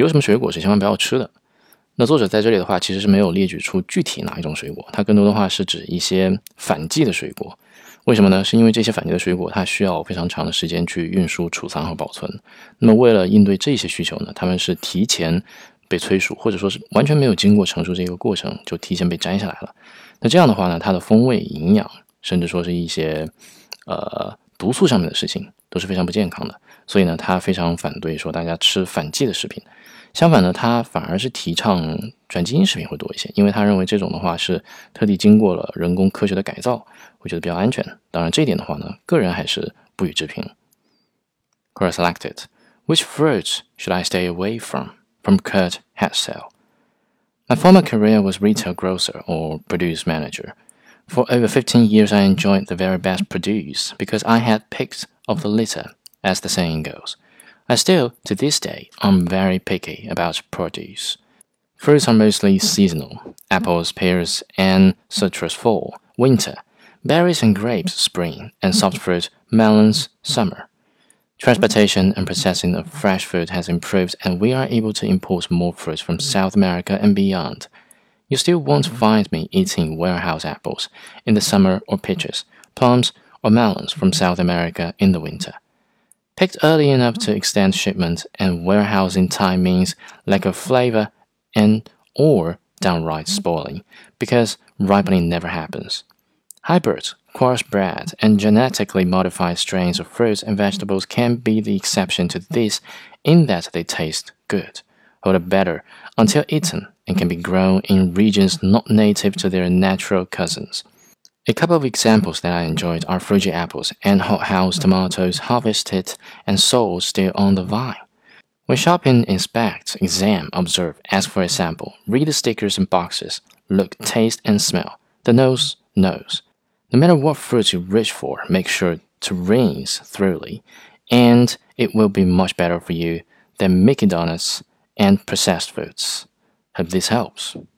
有什么水果是千万不要吃的？那作者在这里的话，其实是没有列举出具体哪一种水果，它更多的话是指一些反季的水果。为什么呢？是因为这些反季的水果它需要非常长的时间去运输、储藏和保存。那么为了应对这些需求呢，他们是提前被催熟，或者说是完全没有经过成熟这个过程就提前被摘下来了。那这样的话呢，它的风味、营养，甚至说是一些呃毒素上面的事情都是非常不健康的。所以呢，他非常反对说大家吃反季的食品。相反呢，他反而是提倡转基因食品会多一些，因为他认为这种的话是特地经过了人工科学的改造，会觉得比较安全。当然，这一点的话呢，个人还是不予置评。Quora selected which fruits should I stay away from? From Kurt Hetzel. My former career was retail grocer or produce manager. For over 15 years, I enjoyed the very best produce because I had picked of the litter as the saying goes. I still, to this day, am very picky about produce. Fruits are mostly seasonal apples, pears, and citrus fall, winter, berries and grapes, spring, and soft fruit, melons, summer. Transportation and processing of fresh food has improved, and we are able to import more fruits from South America and beyond. You still won't find me eating warehouse apples in the summer or peaches, plums, or melons from South America in the winter. Picked early enough to extend shipment and warehousing time means lack of flavor and or downright spoiling, because ripening never happens. Hybrids, crossbred, and genetically modified strains of fruits and vegetables can be the exception to this in that they taste good, or better until eaten, and can be grown in regions not native to their natural cousins. A couple of examples that I enjoyed are Fuji apples and hothouse tomatoes harvested and sold still on the vine. When shopping, inspect, examine, observe, ask for a sample, read the stickers and boxes, look, taste, and smell. The nose knows. No matter what fruits you reach for, make sure to rinse thoroughly, and it will be much better for you than Mickey Donuts and processed foods. Hope this helps.